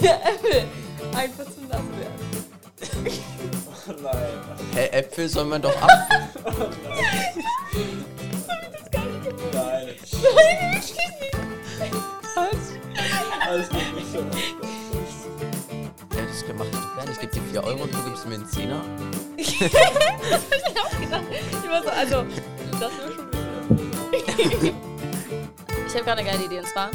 ja, Äpfel. Einfach zum Nasswerden. Oh nein. Hä, Äpfel soll man doch ab. Nein. Nein, wirklich nicht. Was? Alles gut, nicht so. Ja, das ich doch gerne. Ich gebe dir 4 Euro und du gibst mir einen Zehner. das hab ich auch gedacht. Ich war so, also, das wäre schon Ich habe gerade eine geile Idee und zwar.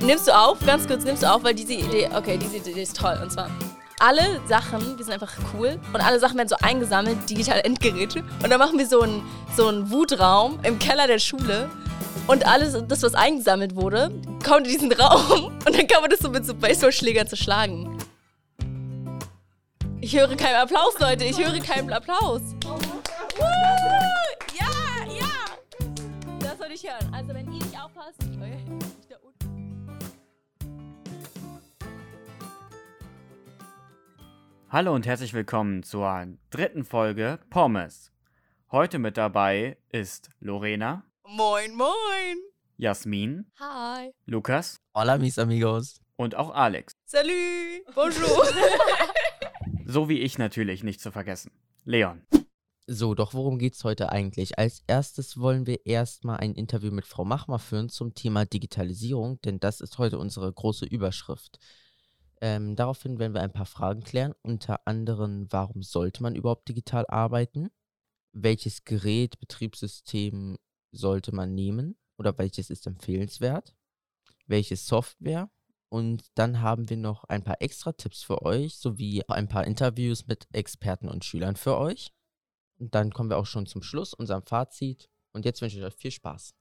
Nimmst du auf, ganz kurz, nimmst du auf, weil diese Idee, okay, diese Idee ist toll. Und zwar, alle Sachen, die sind einfach cool und alle Sachen werden so eingesammelt, digitale Endgeräte. Und dann machen wir so einen, so einen Wutraum im Keller der Schule. Und alles, das, was eingesammelt wurde, kommt in diesen Raum und dann kann man das so mit so Baseballschlägern zerschlagen. Ich höre keinen Applaus, Leute. Ich höre keinen Applaus. Woo! Ja, ja. Das soll ich hören. Also, wenn ihr nicht aufpasst. Ich da unten. Hallo und herzlich willkommen zur dritten Folge Pommes. Heute mit dabei ist Lorena, Moin, moin. Jasmin, Hi. Lukas Hola, mis amigos. und auch Alex. Salut. Bonjour. So wie ich natürlich nicht zu vergessen. Leon. So, doch worum geht's heute eigentlich? Als erstes wollen wir erstmal ein Interview mit Frau Machmer führen zum Thema Digitalisierung, denn das ist heute unsere große Überschrift. Ähm, daraufhin werden wir ein paar Fragen klären, unter anderem, warum sollte man überhaupt digital arbeiten? Welches Gerät, Betriebssystem sollte man nehmen oder welches ist empfehlenswert? Welche Software? Und dann haben wir noch ein paar extra Tipps für euch, sowie ein paar Interviews mit Experten und Schülern für euch. Und dann kommen wir auch schon zum Schluss, unserem Fazit. Und jetzt wünsche ich euch viel Spaß.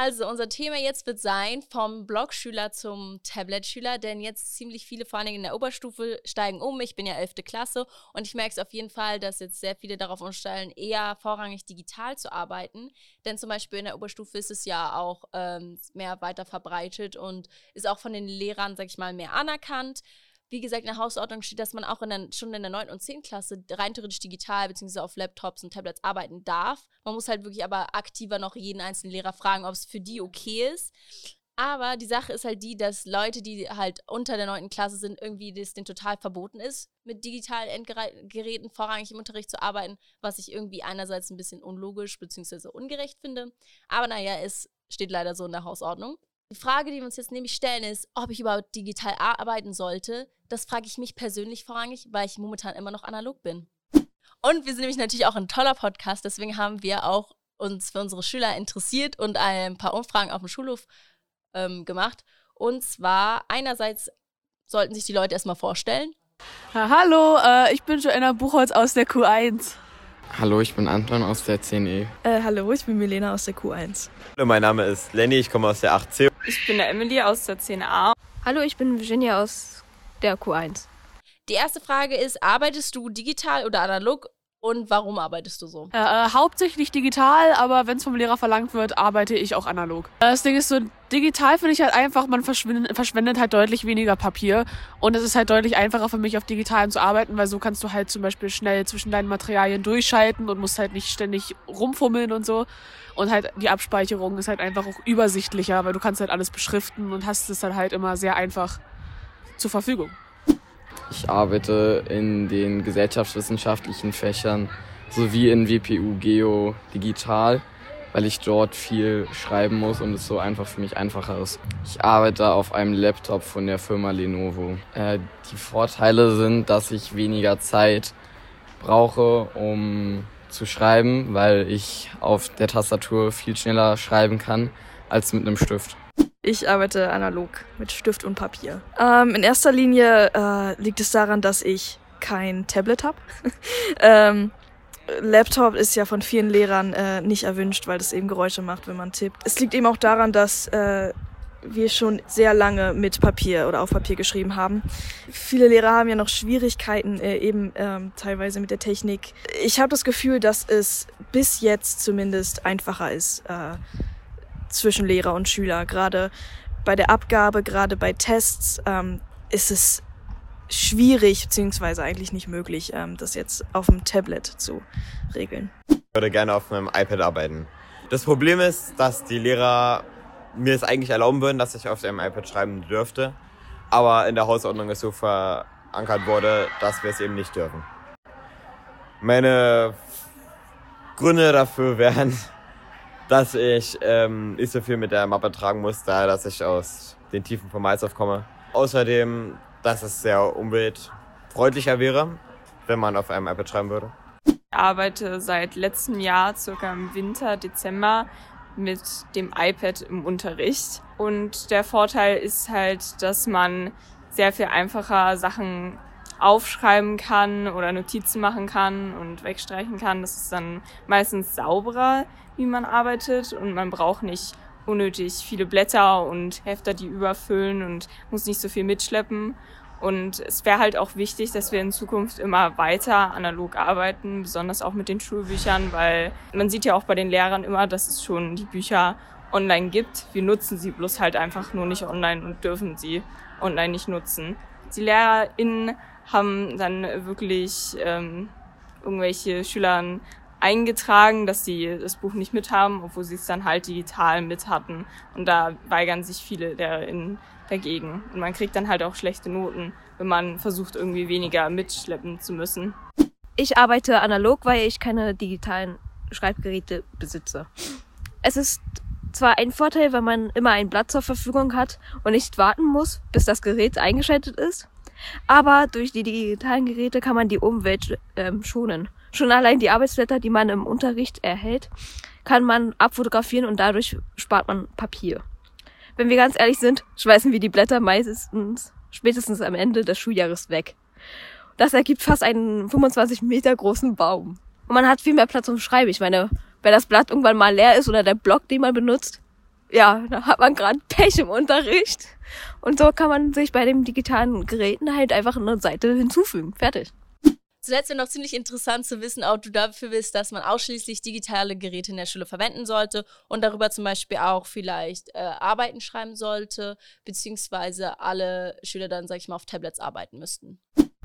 Also, unser Thema jetzt wird sein, vom Blogschüler zum Tablet-Schüler, denn jetzt ziemlich viele, vor allem in der Oberstufe, steigen um. Ich bin ja 11. Klasse und ich merke es auf jeden Fall, dass jetzt sehr viele darauf umstellen, eher vorrangig digital zu arbeiten. Denn zum Beispiel in der Oberstufe ist es ja auch ähm, mehr weiter verbreitet und ist auch von den Lehrern, sag ich mal, mehr anerkannt. Wie gesagt, in der Hausordnung steht, dass man auch in der, schon in der 9. und 10. Klasse rein theoretisch digital bzw. auf Laptops und Tablets arbeiten darf. Man muss halt wirklich aber aktiver noch jeden einzelnen Lehrer fragen, ob es für die okay ist. Aber die Sache ist halt die, dass Leute, die halt unter der 9. Klasse sind, irgendwie das denen total verboten ist, mit digitalen Endgeräten vorrangig im Unterricht zu arbeiten, was ich irgendwie einerseits ein bisschen unlogisch bzw. ungerecht finde. Aber naja, es steht leider so in der Hausordnung. Die Frage, die wir uns jetzt nämlich stellen, ist, ob ich überhaupt digital arbeiten sollte. Das frage ich mich persönlich vorrangig, weil ich momentan immer noch analog bin. Und wir sind nämlich natürlich auch ein toller Podcast, deswegen haben wir auch uns für unsere Schüler interessiert und ein paar Umfragen auf dem Schulhof ähm, gemacht. Und zwar einerseits sollten sich die Leute erstmal vorstellen. Ja, hallo, äh, ich bin Joanna Buchholz aus der Q1. Hallo, ich bin Anton aus der 10E. Äh, hallo, ich bin Milena aus der Q1. Hallo, mein Name ist Lenny, ich komme aus der 8C. Ich bin der Emily aus der 10a. Hallo, ich bin Virginia aus der Q1. Die erste Frage ist, arbeitest du digital oder analog und warum arbeitest du so? Äh, äh, hauptsächlich digital, aber wenn es vom Lehrer verlangt wird, arbeite ich auch analog. Äh, Das Ding ist so, digital finde ich halt einfach, man verschwendet, verschwendet halt deutlich weniger Papier und es ist halt deutlich einfacher für mich auf digitalem zu arbeiten, weil so kannst du halt zum Beispiel schnell zwischen deinen Materialien durchschalten und musst halt nicht ständig rumfummeln und so. Und halt die Abspeicherung ist halt einfach auch übersichtlicher, weil du kannst halt alles beschriften und hast es dann halt immer sehr einfach zur Verfügung. Ich arbeite in den gesellschaftswissenschaftlichen Fächern sowie in WPU Geo Digital, weil ich dort viel schreiben muss und es so einfach für mich einfacher ist. Ich arbeite auf einem Laptop von der Firma Lenovo. Äh, die Vorteile sind, dass ich weniger Zeit brauche, um zu schreiben, weil ich auf der Tastatur viel schneller schreiben kann als mit einem Stift. Ich arbeite analog mit Stift und Papier. Ähm, in erster Linie äh, liegt es daran, dass ich kein Tablet habe. ähm, Laptop ist ja von vielen Lehrern äh, nicht erwünscht, weil das eben Geräusche macht, wenn man tippt. Es liegt eben auch daran, dass äh, wir schon sehr lange mit Papier oder auf Papier geschrieben haben. Viele Lehrer haben ja noch Schwierigkeiten äh, eben ähm, teilweise mit der Technik. Ich habe das Gefühl, dass es bis jetzt zumindest einfacher ist äh, zwischen Lehrer und Schüler. Gerade bei der Abgabe, gerade bei Tests ähm, ist es schwierig beziehungsweise eigentlich nicht möglich, ähm, das jetzt auf dem Tablet zu regeln. Ich würde gerne auf meinem iPad arbeiten. Das Problem ist, dass die Lehrer mir es eigentlich erlauben würden, dass ich auf dem iPad schreiben dürfte. Aber in der Hausordnung ist so verankert wurde, dass wir es eben nicht dürfen. Meine Gründe dafür wären, dass ich ähm, nicht so viel mit der Mappe tragen muss, da dass ich aus den Tiefen vom Malzhof komme. Außerdem, dass es sehr umweltfreundlicher wäre, wenn man auf einem iPad schreiben würde. Ich arbeite seit letztem Jahr, circa im Winter, Dezember, mit dem iPad im Unterricht. Und der Vorteil ist halt, dass man sehr viel einfacher Sachen aufschreiben kann oder Notizen machen kann und wegstreichen kann. Das ist dann meistens sauberer, wie man arbeitet und man braucht nicht unnötig viele Blätter und Hefter, die überfüllen und muss nicht so viel mitschleppen. Und es wäre halt auch wichtig, dass wir in Zukunft immer weiter analog arbeiten, besonders auch mit den Schulbüchern, weil man sieht ja auch bei den Lehrern immer, dass es schon die Bücher online gibt. Wir nutzen sie bloß halt einfach nur nicht online und dürfen sie online nicht nutzen. Die LehrerInnen haben dann wirklich ähm, irgendwelche Schülern eingetragen, dass sie das Buch nicht mit haben, obwohl sie es dann halt digital mit hatten. Und da weigern sich viele LehrerInnen dagegen. Und man kriegt dann halt auch schlechte Noten, wenn man versucht, irgendwie weniger mitschleppen zu müssen. Ich arbeite analog, weil ich keine digitalen Schreibgeräte besitze. Es ist zwar ein Vorteil, wenn man immer ein Blatt zur Verfügung hat und nicht warten muss, bis das Gerät eingeschaltet ist. Aber durch die digitalen Geräte kann man die Umwelt ähm, schonen. Schon allein die Arbeitsblätter, die man im Unterricht erhält, kann man abfotografieren und dadurch spart man Papier. Wenn wir ganz ehrlich sind, schmeißen wir die Blätter meistens spätestens am Ende des Schuljahres weg. Das ergibt fast einen 25 Meter großen Baum. Und man hat viel mehr Platz zum Schreiben. Ich meine, wenn das Blatt irgendwann mal leer ist oder der Block, den man benutzt, ja, da hat man gerade Pech im Unterricht. Und so kann man sich bei den digitalen Geräten halt einfach eine Seite hinzufügen. Fertig. Zuletzt wäre noch ziemlich interessant zu wissen, ob du dafür bist, dass man ausschließlich digitale Geräte in der Schule verwenden sollte und darüber zum Beispiel auch vielleicht äh, Arbeiten schreiben sollte, beziehungsweise alle Schüler dann, sag ich mal, auf Tablets arbeiten müssten.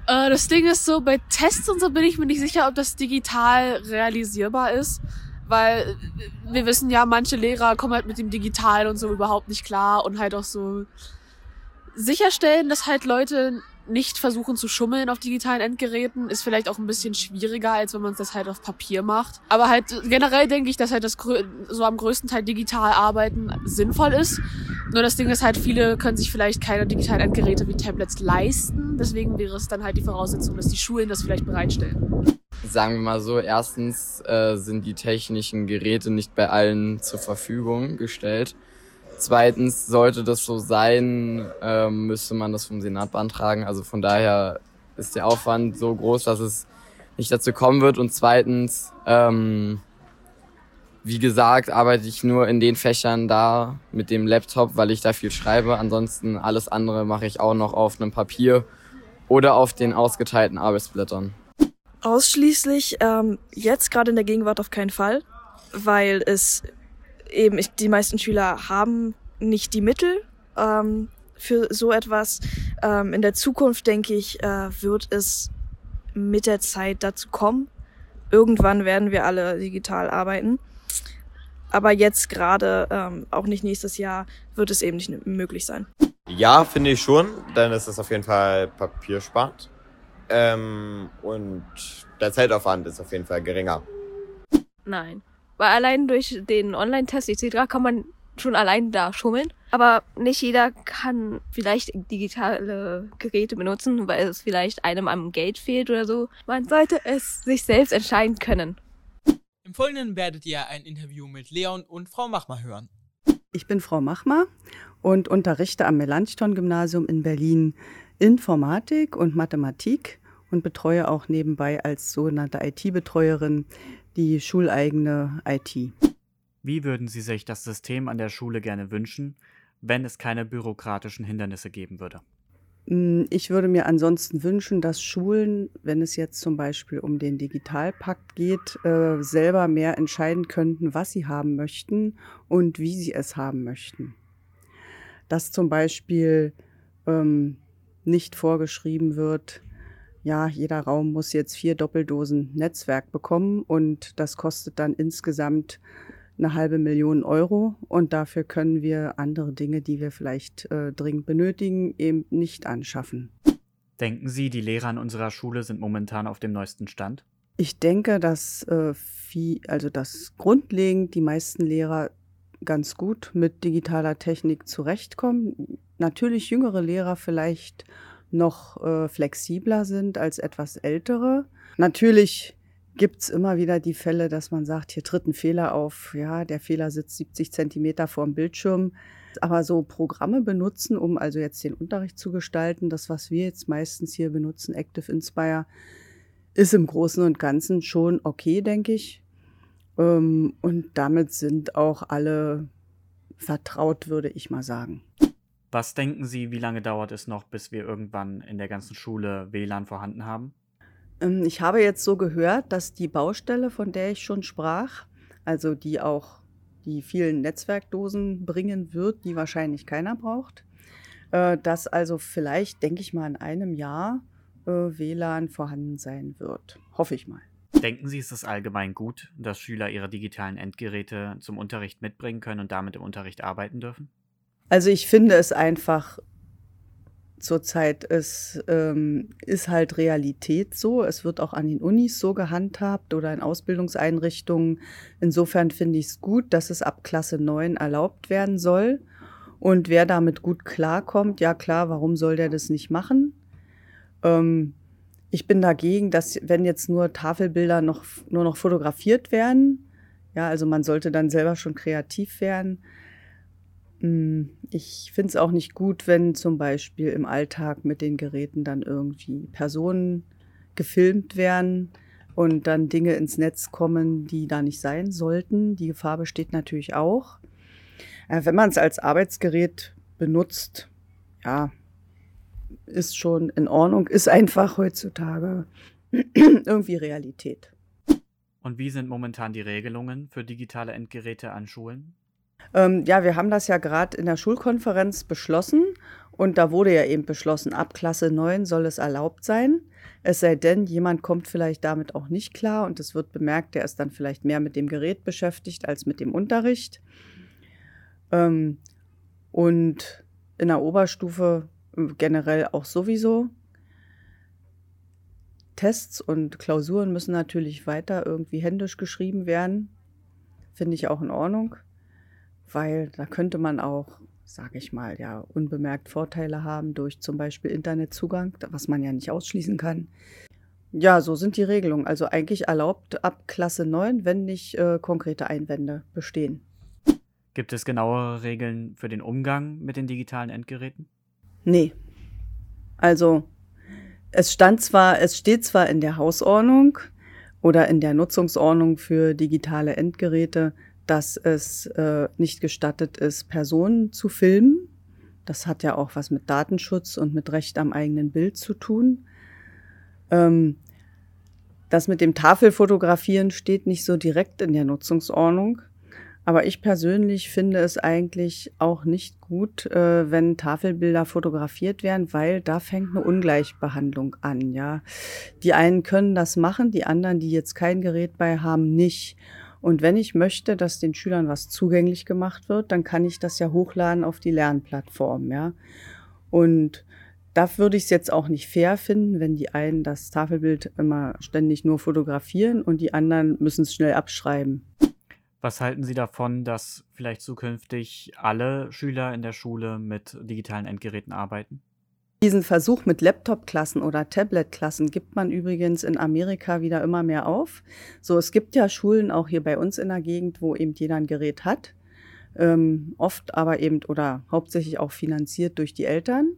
Äh, das Ding ist so, bei Tests und so bin ich mir nicht sicher, ob das digital realisierbar ist. Weil wir wissen ja, manche Lehrer kommen halt mit dem Digital und so überhaupt nicht klar und halt auch so sicherstellen, dass halt Leute nicht versuchen zu schummeln auf digitalen Endgeräten, ist vielleicht auch ein bisschen schwieriger, als wenn man das halt auf Papier macht. Aber halt generell denke ich, dass halt das so am größten Teil digital arbeiten sinnvoll ist. Nur das Ding ist halt, viele können sich vielleicht keine digitalen Endgeräte wie Tablets leisten. Deswegen wäre es dann halt die Voraussetzung, dass die Schulen das vielleicht bereitstellen. Sagen wir mal so, erstens äh, sind die technischen Geräte nicht bei allen zur Verfügung gestellt. Zweitens, sollte das so sein, ähm, müsste man das vom Senat beantragen. Also von daher ist der Aufwand so groß, dass es nicht dazu kommen wird. Und zweitens, ähm, wie gesagt, arbeite ich nur in den Fächern da mit dem Laptop, weil ich da viel schreibe. Ansonsten alles andere mache ich auch noch auf einem Papier oder auf den ausgeteilten Arbeitsblättern. Ausschließlich ähm, jetzt gerade in der Gegenwart auf keinen Fall, weil es eben ich, die meisten Schüler haben nicht die Mittel ähm, für so etwas. Ähm, in der Zukunft, denke ich, äh, wird es mit der Zeit dazu kommen. Irgendwann werden wir alle digital arbeiten. Aber jetzt gerade, ähm, auch nicht nächstes Jahr, wird es eben nicht möglich sein. Ja, finde ich schon, denn es ist auf jeden Fall papiersparend. Ähm, und der Zeitaufwand ist auf jeden Fall geringer. Nein. Weil allein durch den Online-Test etc. kann man schon allein da schummeln. Aber nicht jeder kann vielleicht digitale Geräte benutzen, weil es vielleicht einem am Geld fehlt oder so. Man sollte es sich selbst entscheiden können. Im Folgenden werdet ihr ein Interview mit Leon und Frau Machmer hören. Ich bin Frau Machmer und unterrichte am Melanchthon-Gymnasium in Berlin Informatik und Mathematik und betreue auch nebenbei als sogenannte IT-Betreuerin die schuleigene IT. Wie würden Sie sich das System an der Schule gerne wünschen, wenn es keine bürokratischen Hindernisse geben würde? Hm, ich würde mir ansonsten wünschen, dass Schulen, wenn es jetzt zum Beispiel um den Digitalpakt geht, äh, selber mehr entscheiden könnten, was sie haben möchten und wie sie es haben möchten. Dass zum Beispiel ähm, nicht vorgeschrieben wird, ja, jeder Raum muss jetzt vier Doppeldosen Netzwerk bekommen und das kostet dann insgesamt eine halbe Million Euro und dafür können wir andere Dinge, die wir vielleicht äh, dringend benötigen, eben nicht anschaffen. Denken Sie, die Lehrer an unserer Schule sind momentan auf dem neuesten Stand? Ich denke, dass äh, viel, also dass grundlegend die meisten Lehrer ganz gut mit digitaler Technik zurechtkommen. Natürlich jüngere Lehrer vielleicht noch äh, flexibler sind als etwas ältere. Natürlich gibt's immer wieder die Fälle, dass man sagt, hier tritt ein Fehler auf. Ja, der Fehler sitzt 70 Zentimeter vorm Bildschirm. Aber so Programme benutzen, um also jetzt den Unterricht zu gestalten, das, was wir jetzt meistens hier benutzen, Active Inspire, ist im Großen und Ganzen schon okay, denke ich. Ähm, und damit sind auch alle vertraut, würde ich mal sagen. Was denken Sie, wie lange dauert es noch, bis wir irgendwann in der ganzen Schule WLAN vorhanden haben? Ähm, ich habe jetzt so gehört, dass die Baustelle, von der ich schon sprach, also die auch die vielen Netzwerkdosen bringen wird, die wahrscheinlich keiner braucht, äh, dass also vielleicht, denke ich mal, in einem Jahr äh, WLAN vorhanden sein wird. Hoffe ich mal. Denken Sie, ist es allgemein gut, dass Schüler ihre digitalen Endgeräte zum Unterricht mitbringen können und damit im Unterricht arbeiten dürfen? Also ich finde es einfach zurzeit ist, ähm, ist halt Realität so. Es wird auch an den Unis so gehandhabt oder in Ausbildungseinrichtungen. Insofern finde ich es gut, dass es ab Klasse 9 erlaubt werden soll. Und wer damit gut klarkommt, ja klar, warum soll der das nicht machen? Ähm, ich bin dagegen, dass wenn jetzt nur Tafelbilder noch, nur noch fotografiert werden, ja, also man sollte dann selber schon kreativ werden. Hm, ich finde es auch nicht gut, wenn zum Beispiel im Alltag mit den Geräten dann irgendwie Personen gefilmt werden und dann Dinge ins Netz kommen, die da nicht sein sollten. Die Gefahr besteht natürlich auch. Äh, wenn man es als Arbeitsgerät benutzt, ja, ist schon in Ordnung, ist einfach heutzutage irgendwie Realität. Und wie sind momentan die Regelungen für digitale Endgeräte an Schulen? Ähm, ja, wir haben das ja gerade in der Schulkonferenz beschlossen und da wurde ja eben beschlossen, ab Klasse 9 soll es erlaubt sein. Es sei denn, jemand kommt vielleicht damit auch nicht klar und es wird bemerkt, der ist dann vielleicht mehr mit dem Gerät beschäftigt als mit dem Unterricht. Ähm, und in der Oberstufe äh, generell auch sowieso. Tests und Klausuren müssen natürlich weiter irgendwie händisch geschrieben werden. Finde ich auch in Ordnung weil da könnte man auch, sage ich mal, ja, unbemerkt Vorteile haben durch zum Beispiel Internetzugang, was man ja nicht ausschließen kann. Ja, so sind die Regelungen. Also eigentlich erlaubt ab Klasse 9, wenn nicht äh, konkrete Einwände bestehen. Gibt es genauere Regeln für den Umgang mit den digitalen Endgeräten? Nee. Also es stand zwar, es steht zwar in der Hausordnung oder in der Nutzungsordnung für digitale Endgeräte, dass es äh, nicht gestattet ist, Personen zu filmen. Das hat ja auch was mit Datenschutz und mit Recht am eigenen Bild zu tun. Ähm, das mit dem Tafelfotografieren steht nicht so direkt in der Nutzungsordnung. Aber ich persönlich finde es eigentlich auch nicht gut, äh, wenn Tafelbilder fotografiert werden, weil da fängt eine Ungleichbehandlung an, ja. Die einen können das machen, die anderen, die jetzt kein Gerät bei haben, nicht. Und wenn ich möchte, dass den Schülern was zugänglich gemacht wird, dann kann ich das ja hochladen auf die Lernplattform, ja. Und da würde ich es jetzt auch nicht fair finden, wenn die einen das Tafelbild immer ständig nur fotografieren und die anderen müssen es schnell abschreiben. Was halten Sie davon, dass vielleicht zukünftig alle Schüler in der Schule mit digitalen Endgeräten arbeiten? Diesen Versuch mit Laptop-Klassen oder Tablet-Klassen gibt man übrigens in Amerika wieder immer mehr auf. So, es gibt ja Schulen auch hier bei uns in der Gegend, wo eben jeder ein Gerät hat. Ähm, oft aber eben oder hauptsächlich auch finanziert durch die Eltern.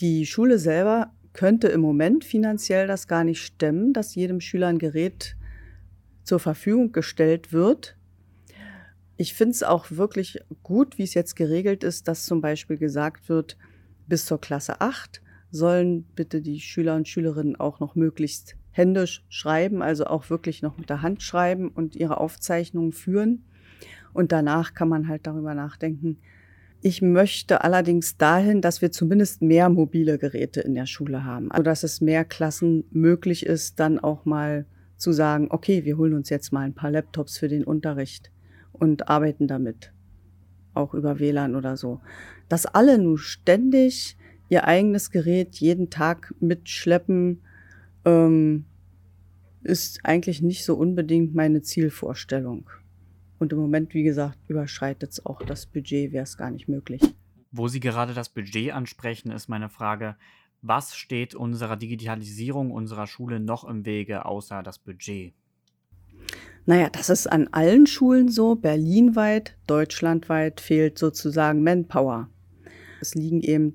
Die Schule selber könnte im Moment finanziell das gar nicht stemmen, dass jedem Schüler ein Gerät zur Verfügung gestellt wird. Ich finde es auch wirklich gut, wie es jetzt geregelt ist, dass zum Beispiel gesagt wird, bis zur Klasse 8 sollen bitte die Schüler und Schülerinnen auch noch möglichst händisch schreiben, also auch wirklich noch mit der Hand schreiben und ihre Aufzeichnungen führen. Und danach kann man halt darüber nachdenken. Ich möchte allerdings dahin, dass wir zumindest mehr mobile Geräte in der Schule haben, also dass es mehr Klassen möglich ist, dann auch mal zu sagen, okay, wir holen uns jetzt mal ein paar Laptops für den Unterricht und arbeiten damit. Auch über WLAN oder so. Dass alle nun ständig ihr eigenes Gerät jeden Tag mitschleppen, ähm, ist eigentlich nicht so unbedingt meine Zielvorstellung. Und im Moment, wie gesagt, überschreitet es auch das Budget, wäre es gar nicht möglich. Wo Sie gerade das Budget ansprechen, ist meine Frage, was steht unserer Digitalisierung unserer Schule noch im Wege außer das Budget? Naja, das ist an allen Schulen so. Berlinweit, deutschlandweit fehlt sozusagen Manpower. Es liegen eben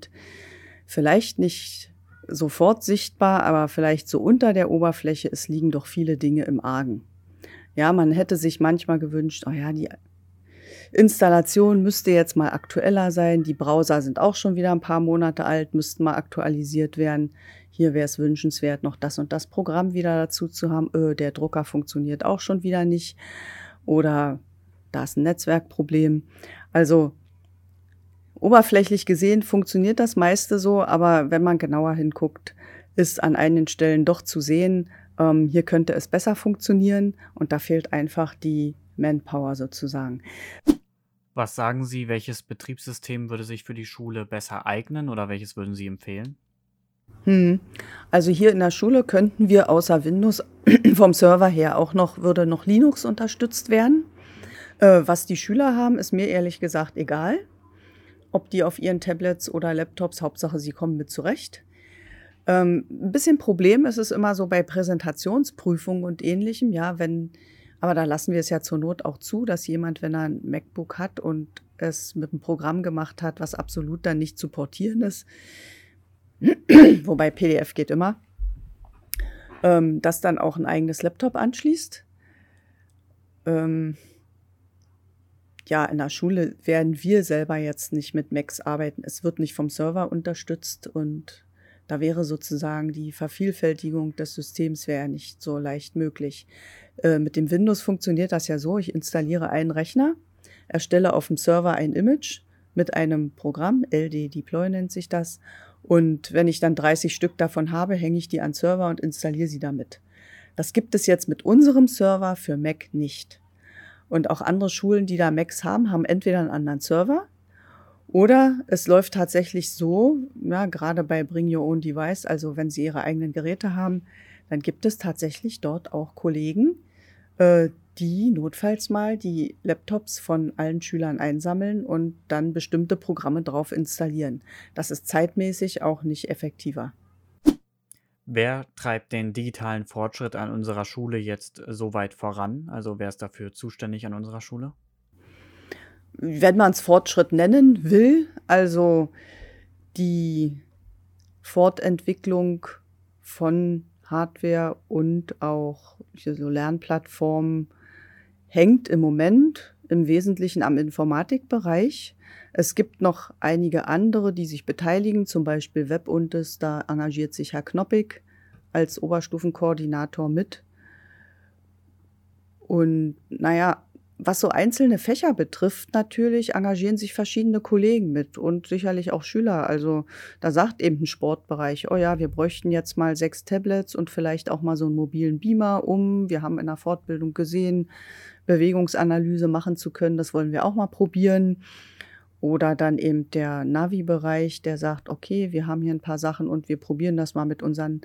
vielleicht nicht sofort sichtbar, aber vielleicht so unter der Oberfläche, es liegen doch viele Dinge im Argen. Ja, man hätte sich manchmal gewünscht, oh ja, die Installation müsste jetzt mal aktueller sein. Die Browser sind auch schon wieder ein paar Monate alt, müssten mal aktualisiert werden. Hier wäre es wünschenswert, noch das und das Programm wieder dazu zu haben. Öh, der Drucker funktioniert auch schon wieder nicht. Oder da ist ein Netzwerkproblem. Also oberflächlich gesehen funktioniert das meiste so, aber wenn man genauer hinguckt, ist an einigen Stellen doch zu sehen, ähm, hier könnte es besser funktionieren und da fehlt einfach die Manpower sozusagen. Was sagen Sie, welches Betriebssystem würde sich für die Schule besser eignen oder welches würden Sie empfehlen? Hm. Also hier in der Schule könnten wir außer Windows vom Server her auch noch, würde noch Linux unterstützt werden. Äh, was die Schüler haben, ist mir ehrlich gesagt egal. Ob die auf ihren Tablets oder Laptops, Hauptsache sie kommen mit zurecht. Ähm, ein bisschen Problem ist es immer so bei Präsentationsprüfungen und ähnlichem, ja, wenn aber da lassen wir es ja zur Not auch zu, dass jemand, wenn er ein MacBook hat und es mit einem Programm gemacht hat, was absolut dann nicht zu portieren ist, wobei PDF geht immer, ähm, das dann auch ein eigenes Laptop anschließt. Ähm, ja, in der Schule werden wir selber jetzt nicht mit Macs arbeiten. Es wird nicht vom Server unterstützt und da wäre sozusagen die Vervielfältigung des Systems wäre nicht so leicht möglich. Äh, mit dem Windows funktioniert das ja so, ich installiere einen Rechner, erstelle auf dem Server ein Image mit einem Programm, LD Deploy nennt sich das, und wenn ich dann 30 Stück davon habe, hänge ich die an Server und installiere sie damit. Das gibt es jetzt mit unserem Server für Mac nicht. Und auch andere Schulen, die da Macs haben, haben entweder einen anderen Server oder es läuft tatsächlich so, ja, gerade bei Bring Your Own Device, also wenn Sie Ihre eigenen Geräte haben, dann gibt es tatsächlich dort auch Kollegen, äh, die notfalls mal die Laptops von allen Schülern einsammeln und dann bestimmte Programme drauf installieren. Das ist zeitmäßig auch nicht effektiver. Wer treibt den digitalen Fortschritt an unserer Schule jetzt so weit voran? Also wer ist dafür zuständig an unserer Schule? Wenn man es Fortschritt nennen will, also die Fortentwicklung von Hardware und auch so Lernplattformen hängt im Moment im Wesentlichen am Informatikbereich. Es gibt noch einige andere, die sich beteiligen, zum Beispiel Webuntes, da engagiert sich Herr Knoppig als Oberstufenkoordinator mit. Und naja, was so einzelne Fächer betrifft, natürlich engagieren sich verschiedene Kollegen mit und sicherlich auch Schüler. Also da sagt eben ein Sportbereich, oh ja, wir bräuchten jetzt mal sechs Tablets und vielleicht auch mal so einen mobilen Beamer um. Wir haben in der Fortbildung gesehen, Bewegungsanalyse machen zu können. Das wollen wir auch mal probieren. Oder dann eben der Navi-Bereich, der sagt, okay, wir haben hier ein paar Sachen und wir probieren das mal mit unseren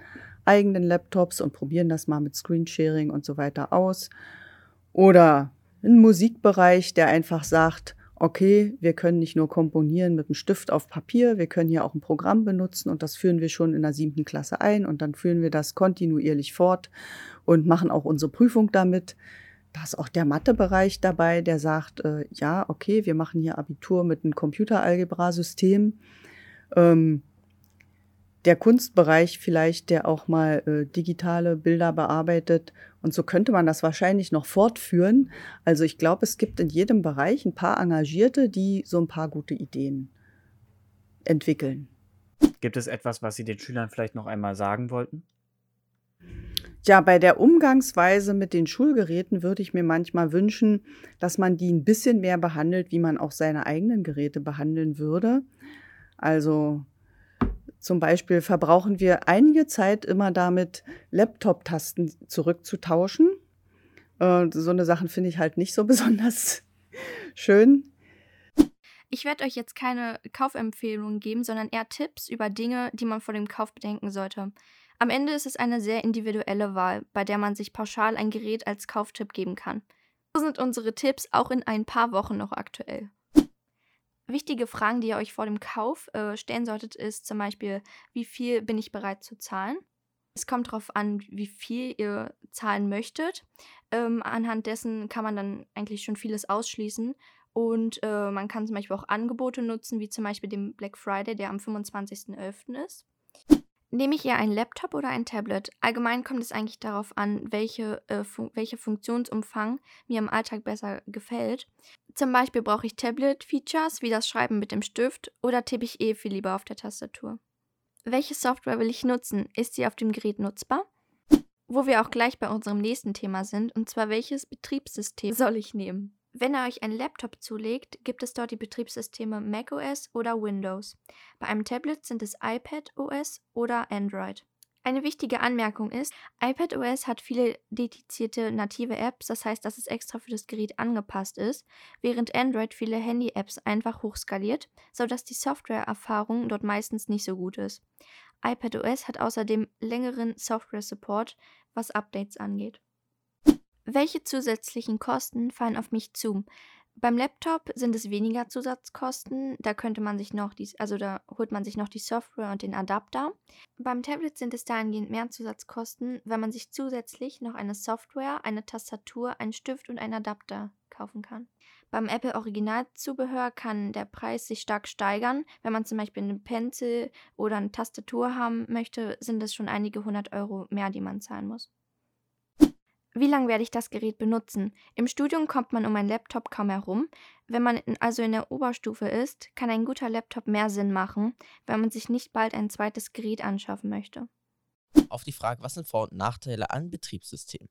eigenen Laptops und probieren das mal mit Screensharing und so weiter aus. Oder ein Musikbereich, der einfach sagt, okay, wir können nicht nur komponieren mit einem Stift auf Papier, wir können hier auch ein Programm benutzen und das führen wir schon in der siebten Klasse ein und dann führen wir das kontinuierlich fort und machen auch unsere Prüfung damit. Da ist auch der Mathebereich dabei, der sagt, äh, ja, okay, wir machen hier Abitur mit einem Computeralgebra-System. Ähm, der Kunstbereich vielleicht, der auch mal äh, digitale Bilder bearbeitet. Und so könnte man das wahrscheinlich noch fortführen. Also ich glaube, es gibt in jedem Bereich ein paar Engagierte, die so ein paar gute Ideen entwickeln. Gibt es etwas, was Sie den Schülern vielleicht noch einmal sagen wollten? Ja, bei der Umgangsweise mit den Schulgeräten würde ich mir manchmal wünschen, dass man die ein bisschen mehr behandelt, wie man auch seine eigenen Geräte behandeln würde. Also zum Beispiel verbrauchen wir einige Zeit immer damit, Laptop-Tasten zurückzutauschen. Äh, so eine Sachen finde ich halt nicht so besonders Schön. Ich werde euch jetzt keine Kaufempfehlungen geben, sondern eher Tipps über Dinge, die man vor dem Kauf bedenken sollte. Am Ende ist es eine sehr individuelle Wahl, bei der man sich pauschal ein Gerät als Kauftipp geben kann. So sind unsere Tipps auch in ein paar Wochen noch aktuell. Wichtige Fragen, die ihr euch vor dem Kauf äh, stellen solltet, ist zum Beispiel, wie viel bin ich bereit zu zahlen? Es kommt darauf an, wie viel ihr zahlen möchtet. Ähm, anhand dessen kann man dann eigentlich schon vieles ausschließen. Und äh, man kann zum Beispiel auch Angebote nutzen, wie zum Beispiel den Black Friday, der am 25.11. ist. Nehme ich eher ein Laptop oder ein Tablet? Allgemein kommt es eigentlich darauf an, welche, äh, fun welcher Funktionsumfang mir im Alltag besser gefällt. Zum Beispiel brauche ich Tablet-Features wie das Schreiben mit dem Stift oder tippe ich eh viel lieber auf der Tastatur. Welche Software will ich nutzen? Ist sie auf dem Gerät nutzbar? Wo wir auch gleich bei unserem nächsten Thema sind, und zwar welches Betriebssystem soll ich nehmen? Wenn ihr euch einen Laptop zulegt, gibt es dort die Betriebssysteme macOS oder Windows. Bei einem Tablet sind es iPadOS oder Android. Eine wichtige Anmerkung ist, iPadOS hat viele dedizierte native Apps, das heißt, dass es extra für das Gerät angepasst ist, während Android viele Handy-Apps einfach hochskaliert, sodass die Softwareerfahrung dort meistens nicht so gut ist. iPadOS hat außerdem längeren Software-Support, was Updates angeht. Welche zusätzlichen Kosten fallen auf mich zu? Beim Laptop sind es weniger Zusatzkosten, da könnte man sich noch die, also da holt man sich noch die Software und den Adapter. Beim Tablet sind es dahingehend mehr Zusatzkosten, wenn man sich zusätzlich noch eine Software, eine Tastatur, einen Stift und einen Adapter kaufen kann. Beim Apple Originalzubehör kann der Preis sich stark steigern. Wenn man zum Beispiel einen Pencil oder eine Tastatur haben möchte, sind es schon einige hundert Euro mehr, die man zahlen muss. Wie lange werde ich das Gerät benutzen? Im Studium kommt man um einen Laptop kaum herum. Wenn man also in der Oberstufe ist, kann ein guter Laptop mehr Sinn machen, wenn man sich nicht bald ein zweites Gerät anschaffen möchte. Auf die Frage, was sind Vor- und Nachteile an Betriebssystemen?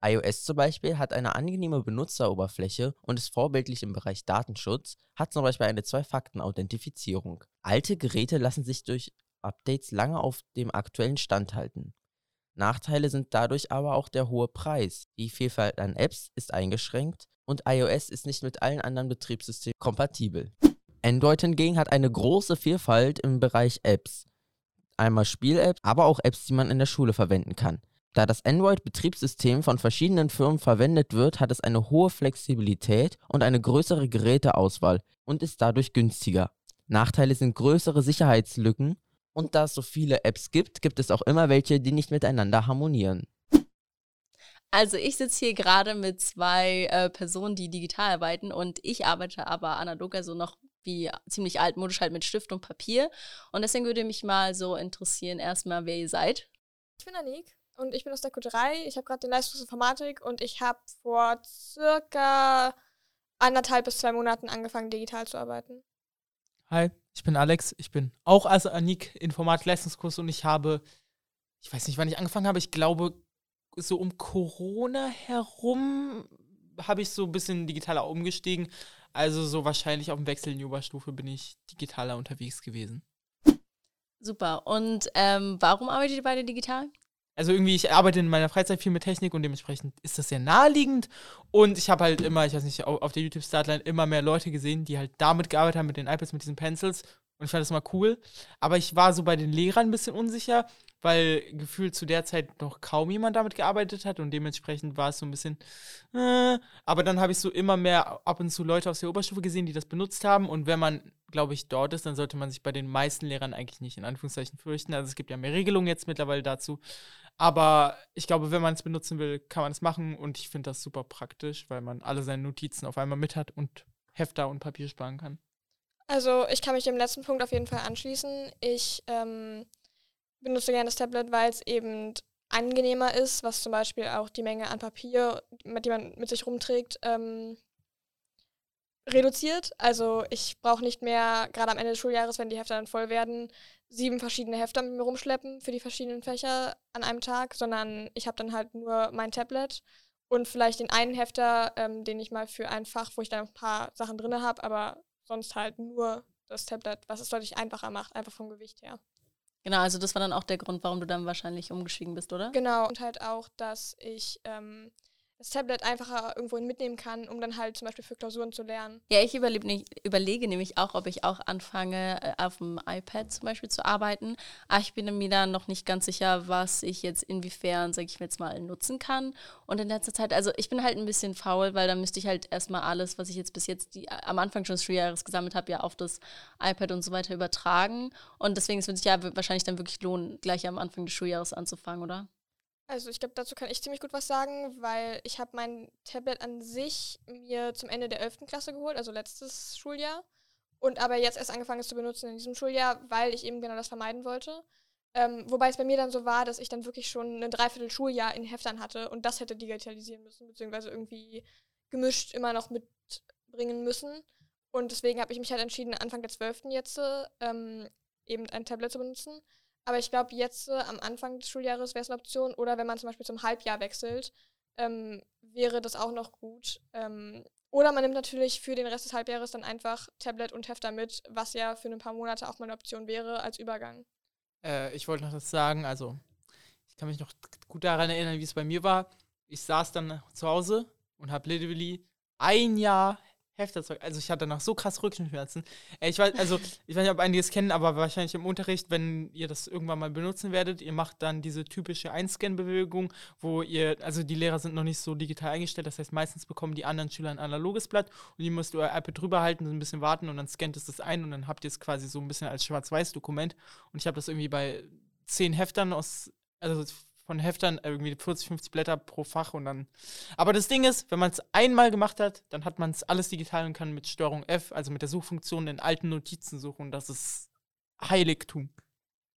iOS zum Beispiel hat eine angenehme Benutzeroberfläche und ist vorbildlich im Bereich Datenschutz, hat zum Beispiel eine Zwei-Fakten-Authentifizierung. Alte Geräte lassen sich durch Updates lange auf dem aktuellen Stand halten. Nachteile sind dadurch aber auch der hohe Preis. Die Vielfalt an Apps ist eingeschränkt und iOS ist nicht mit allen anderen Betriebssystemen kompatibel. Android hingegen hat eine große Vielfalt im Bereich Apps. Einmal Spiel-Apps, aber auch Apps, die man in der Schule verwenden kann. Da das Android-Betriebssystem von verschiedenen Firmen verwendet wird, hat es eine hohe Flexibilität und eine größere Geräteauswahl und ist dadurch günstiger. Nachteile sind größere Sicherheitslücken und da es so viele Apps gibt, gibt es auch immer welche, die nicht miteinander harmonieren. Also ich sitze hier gerade mit zwei äh, Personen, die digital arbeiten und ich arbeite aber analog, also noch wie ziemlich altmodisch halt mit Stift und Papier. Und deswegen würde mich mal so interessieren, erstmal, wer ihr seid. Ich bin Anik und ich bin aus der Q3. Ich habe gerade den Leistungsinformatik und ich habe vor circa anderthalb bis zwei Monaten angefangen, digital zu arbeiten. Hi, ich bin Alex. Ich bin auch als Anik Informatik-Leistungskurs und ich habe, ich weiß nicht, wann ich angefangen habe, ich glaube, so um Corona herum habe ich so ein bisschen digitaler umgestiegen. Also so wahrscheinlich auf dem Wechsel in die Oberstufe bin ich digitaler unterwegs gewesen. Super. Und ähm, warum arbeitet ihr beide digital? Also irgendwie, ich arbeite in meiner Freizeit viel mit Technik und dementsprechend ist das sehr naheliegend. Und ich habe halt immer, ich weiß nicht, auf der YouTube-Startline immer mehr Leute gesehen, die halt damit gearbeitet haben, mit den iPads, mit diesen Pencils. Und ich fand das mal cool. Aber ich war so bei den Lehrern ein bisschen unsicher, weil gefühlt zu der Zeit noch kaum jemand damit gearbeitet hat und dementsprechend war es so ein bisschen. Äh, aber dann habe ich so immer mehr ab und zu Leute aus der Oberstufe gesehen, die das benutzt haben. Und wenn man, glaube ich, dort ist, dann sollte man sich bei den meisten Lehrern eigentlich nicht in Anführungszeichen fürchten. Also es gibt ja mehr Regelungen jetzt mittlerweile dazu. Aber ich glaube, wenn man es benutzen will, kann man es machen und ich finde das super praktisch, weil man alle seine Notizen auf einmal mit hat und Hefter und Papier sparen kann. Also ich kann mich dem letzten Punkt auf jeden Fall anschließen. Ich ähm, benutze gerne das Tablet, weil es eben angenehmer ist, was zum Beispiel auch die Menge an Papier, die man mit sich rumträgt, ähm, reduziert. Also ich brauche nicht mehr, gerade am Ende des Schuljahres, wenn die Hefte dann voll werden, sieben verschiedene Hefte mit mir rumschleppen für die verschiedenen Fächer an einem Tag, sondern ich habe dann halt nur mein Tablet und vielleicht den einen Hefter, ähm, den ich mal für ein Fach, wo ich dann ein paar Sachen drin habe, aber sonst halt nur das Tablet, was es deutlich einfacher macht, einfach vom Gewicht her. Genau, also das war dann auch der Grund, warum du dann wahrscheinlich umgestiegen bist, oder? Genau, und halt auch, dass ich ähm, das Tablet einfacher irgendwohin mitnehmen kann, um dann halt zum Beispiel für Klausuren zu lernen. Ja, ich nicht, überlege nämlich auch, ob ich auch anfange, äh, auf dem iPad zum Beispiel zu arbeiten. Aber ich bin mir da noch nicht ganz sicher, was ich jetzt inwiefern, sage ich mir jetzt mal, nutzen kann. Und in letzter Zeit, also ich bin halt ein bisschen faul, weil da müsste ich halt erstmal alles, was ich jetzt bis jetzt die, am Anfang schon des Schuljahres gesammelt habe, ja auf das iPad und so weiter übertragen. Und deswegen würde es sich ja wahrscheinlich dann wirklich lohnen, gleich am Anfang des Schuljahres anzufangen, oder? Also ich glaube, dazu kann ich ziemlich gut was sagen, weil ich habe mein Tablet an sich mir zum Ende der 11. Klasse geholt, also letztes Schuljahr. Und aber jetzt erst angefangen es zu benutzen in diesem Schuljahr, weil ich eben genau das vermeiden wollte. Ähm, wobei es bei mir dann so war, dass ich dann wirklich schon ein Dreiviertel Schuljahr in Heftern hatte und das hätte digitalisieren müssen, beziehungsweise irgendwie gemischt immer noch mitbringen müssen. Und deswegen habe ich mich halt entschieden, Anfang der 12. jetzt ähm, eben ein Tablet zu benutzen. Aber ich glaube, jetzt äh, am Anfang des Schuljahres wäre es eine Option. Oder wenn man zum Beispiel zum Halbjahr wechselt, ähm, wäre das auch noch gut. Ähm, oder man nimmt natürlich für den Rest des Halbjahres dann einfach Tablet und Hefter mit, was ja für ein paar Monate auch mal eine Option wäre als Übergang. Äh, ich wollte noch das sagen, also ich kann mich noch gut daran erinnern, wie es bei mir war. Ich saß dann zu Hause und habe literally ein Jahr Hefterzeug. Also ich hatte danach so krass Rückenschmerzen. Äh, ich weiß, also ich weiß nicht, ob einige es kennen, aber wahrscheinlich im Unterricht, wenn ihr das irgendwann mal benutzen werdet, ihr macht dann diese typische Einscan-Bewegung, wo ihr, also die Lehrer sind noch nicht so digital eingestellt, das heißt meistens bekommen die anderen Schüler ein analoges Blatt und ihr müsst euer iPad drüber halten, ein bisschen warten und dann scannt es das ein und dann habt ihr es quasi so ein bisschen als Schwarz-Weiß-Dokument. Und ich habe das irgendwie bei zehn Heftern aus, also von Heftern, irgendwie 40, 50 Blätter pro Fach und dann. Aber das Ding ist, wenn man es einmal gemacht hat, dann hat man es alles digital und kann mit Steuerung F, also mit der Suchfunktion, in alten Notizen suchen. Das ist Heiligtum.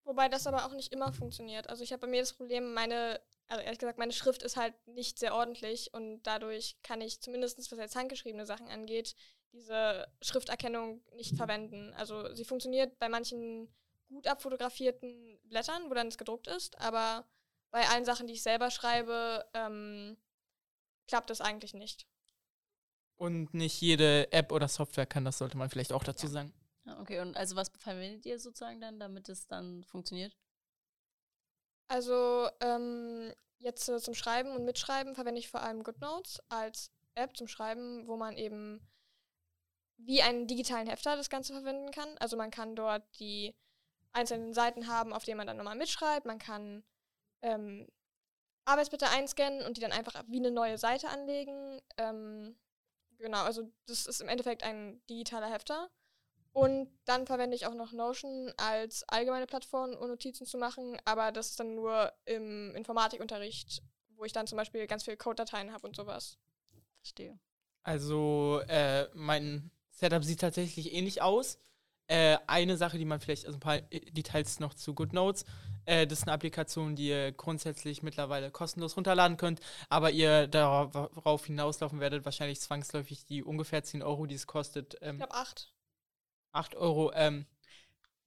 Wobei das aber auch nicht immer funktioniert. Also ich habe bei mir das Problem, meine, also ehrlich gesagt, meine Schrift ist halt nicht sehr ordentlich und dadurch kann ich zumindest, was jetzt handgeschriebene Sachen angeht, diese Schrifterkennung nicht verwenden. Also sie funktioniert bei manchen gut abfotografierten Blättern, wo dann es gedruckt ist, aber bei allen Sachen, die ich selber schreibe, ähm, klappt das eigentlich nicht. Und nicht jede App oder Software kann das, sollte man vielleicht auch dazu sagen. Ja, okay, und also was verwendet ihr sozusagen dann, damit es dann funktioniert? Also ähm, jetzt äh, zum Schreiben und Mitschreiben verwende ich vor allem GoodNotes als App zum Schreiben, wo man eben wie einen digitalen Hefter das Ganze verwenden kann. Also man kann dort die einzelnen Seiten haben, auf denen man dann nochmal mitschreibt. Man kann ähm, Arbeitsblätter einscannen und die dann einfach wie eine neue Seite anlegen. Ähm, genau, also das ist im Endeffekt ein digitaler Hefter. Und dann verwende ich auch noch Notion als allgemeine Plattform, um Notizen zu machen, aber das ist dann nur im Informatikunterricht, wo ich dann zum Beispiel ganz viele Code-Dateien habe und sowas. Verstehe. Also, äh, mein Setup sieht tatsächlich ähnlich aus. Äh, eine Sache, die man vielleicht, also ein paar Details noch zu GoodNotes. Äh, das ist eine Applikation, die ihr grundsätzlich mittlerweile kostenlos runterladen könnt, aber ihr darauf hinauslaufen werdet, wahrscheinlich zwangsläufig die ungefähr 10 Euro, die es kostet. Ähm, ich glaube 8. 8 Euro, ähm,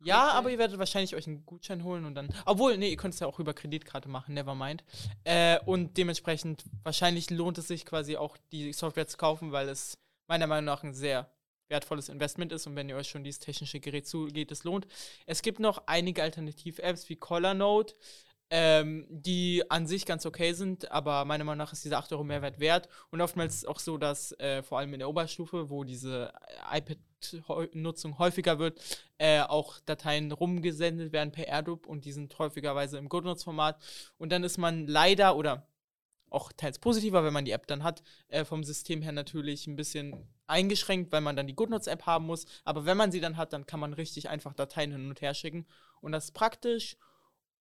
ja, aber ihr werdet wahrscheinlich euch einen Gutschein holen und dann. Obwohl, nee, ihr könnt es ja auch über Kreditkarte machen, nevermind. Äh, und dementsprechend, wahrscheinlich lohnt es sich quasi auch, die Software zu kaufen, weil es meiner Meinung nach ein sehr wertvolles Investment ist und wenn ihr euch schon dieses technische Gerät zugeht, es lohnt. Es gibt noch einige Alternativ-Apps wie Colornote, ähm, die an sich ganz okay sind, aber meiner Meinung nach ist diese 8 Euro Mehrwert wert. Und oftmals auch so, dass äh, vor allem in der Oberstufe, wo diese iPad-Nutzung häufiger wird, äh, auch Dateien rumgesendet werden per AirDrop und die sind häufigerweise im GoodNotes-Format. Und dann ist man leider oder auch teils positiver, wenn man die App dann hat, äh, vom System her natürlich ein bisschen eingeschränkt, weil man dann die GoodNotes-App haben muss. Aber wenn man sie dann hat, dann kann man richtig einfach Dateien hin und her schicken. Und das ist praktisch.